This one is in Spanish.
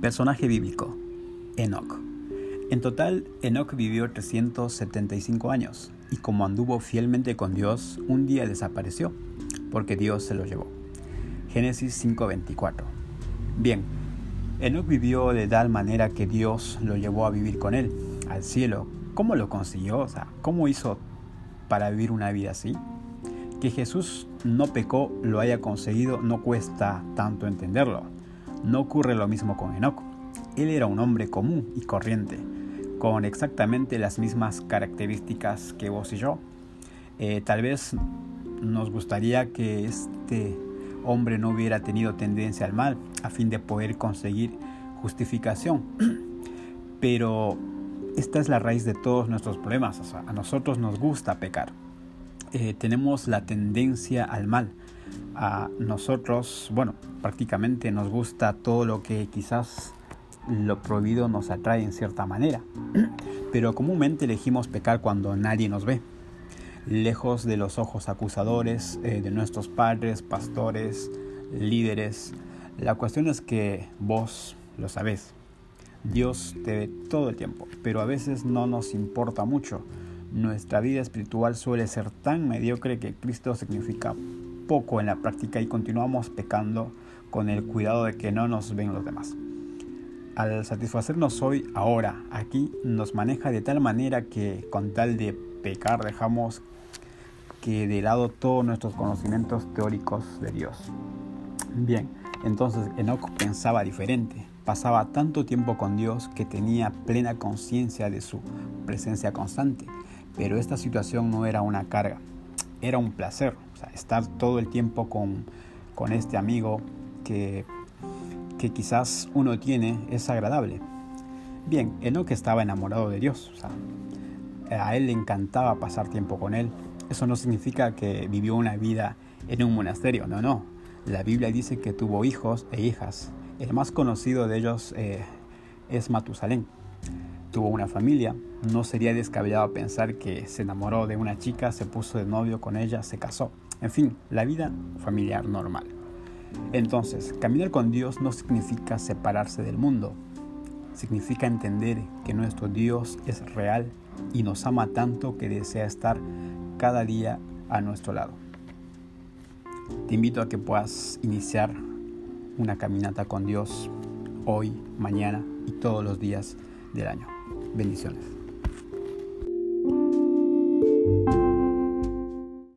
Personaje bíblico, Enoch. En total, Enoch vivió 375 años y como anduvo fielmente con Dios, un día desapareció, porque Dios se lo llevó. Génesis 5:24. Bien, Enoch vivió de tal manera que Dios lo llevó a vivir con él, al cielo. ¿Cómo lo consiguió? O sea, ¿cómo hizo para vivir una vida así? Que Jesús no pecó, lo haya conseguido, no cuesta tanto entenderlo. No ocurre lo mismo con Enoch. Él era un hombre común y corriente, con exactamente las mismas características que vos y yo. Eh, tal vez nos gustaría que este hombre no hubiera tenido tendencia al mal a fin de poder conseguir justificación. Pero esta es la raíz de todos nuestros problemas. a nosotros nos gusta pecar. Eh, tenemos la tendencia al mal a nosotros, bueno, prácticamente nos gusta todo lo que quizás lo prohibido nos atrae en cierta manera, pero comúnmente elegimos pecar cuando nadie nos ve, lejos de los ojos acusadores eh, de nuestros padres, pastores, líderes. La cuestión es que vos lo sabés. Dios te ve todo el tiempo, pero a veces no nos importa mucho. Nuestra vida espiritual suele ser tan mediocre que Cristo significa poco en la práctica y continuamos pecando con el cuidado de que no nos ven los demás. Al satisfacernos hoy, ahora, aquí, nos maneja de tal manera que con tal de pecar dejamos que de lado todos nuestros conocimientos teóricos de Dios. Bien, entonces Enoch pensaba diferente. Pasaba tanto tiempo con Dios que tenía plena conciencia de su presencia constante. Pero esta situación no era una carga, era un placer estar todo el tiempo con, con este amigo que, que, quizás uno tiene es agradable. Bien, Enoch estaba enamorado de Dios, a él le encantaba pasar tiempo con él. Eso no significa que vivió una vida en un monasterio, no, no. La Biblia dice que tuvo hijos e hijas. El más conocido de ellos eh, es Matusalén. Tuvo una familia, no sería descabellado pensar que se enamoró de una chica, se puso de novio con ella, se casó. En fin, la vida familiar normal. Entonces, caminar con Dios no significa separarse del mundo. Significa entender que nuestro Dios es real y nos ama tanto que desea estar cada día a nuestro lado. Te invito a que puedas iniciar una caminata con Dios hoy, mañana y todos los días del año. Bendiciones.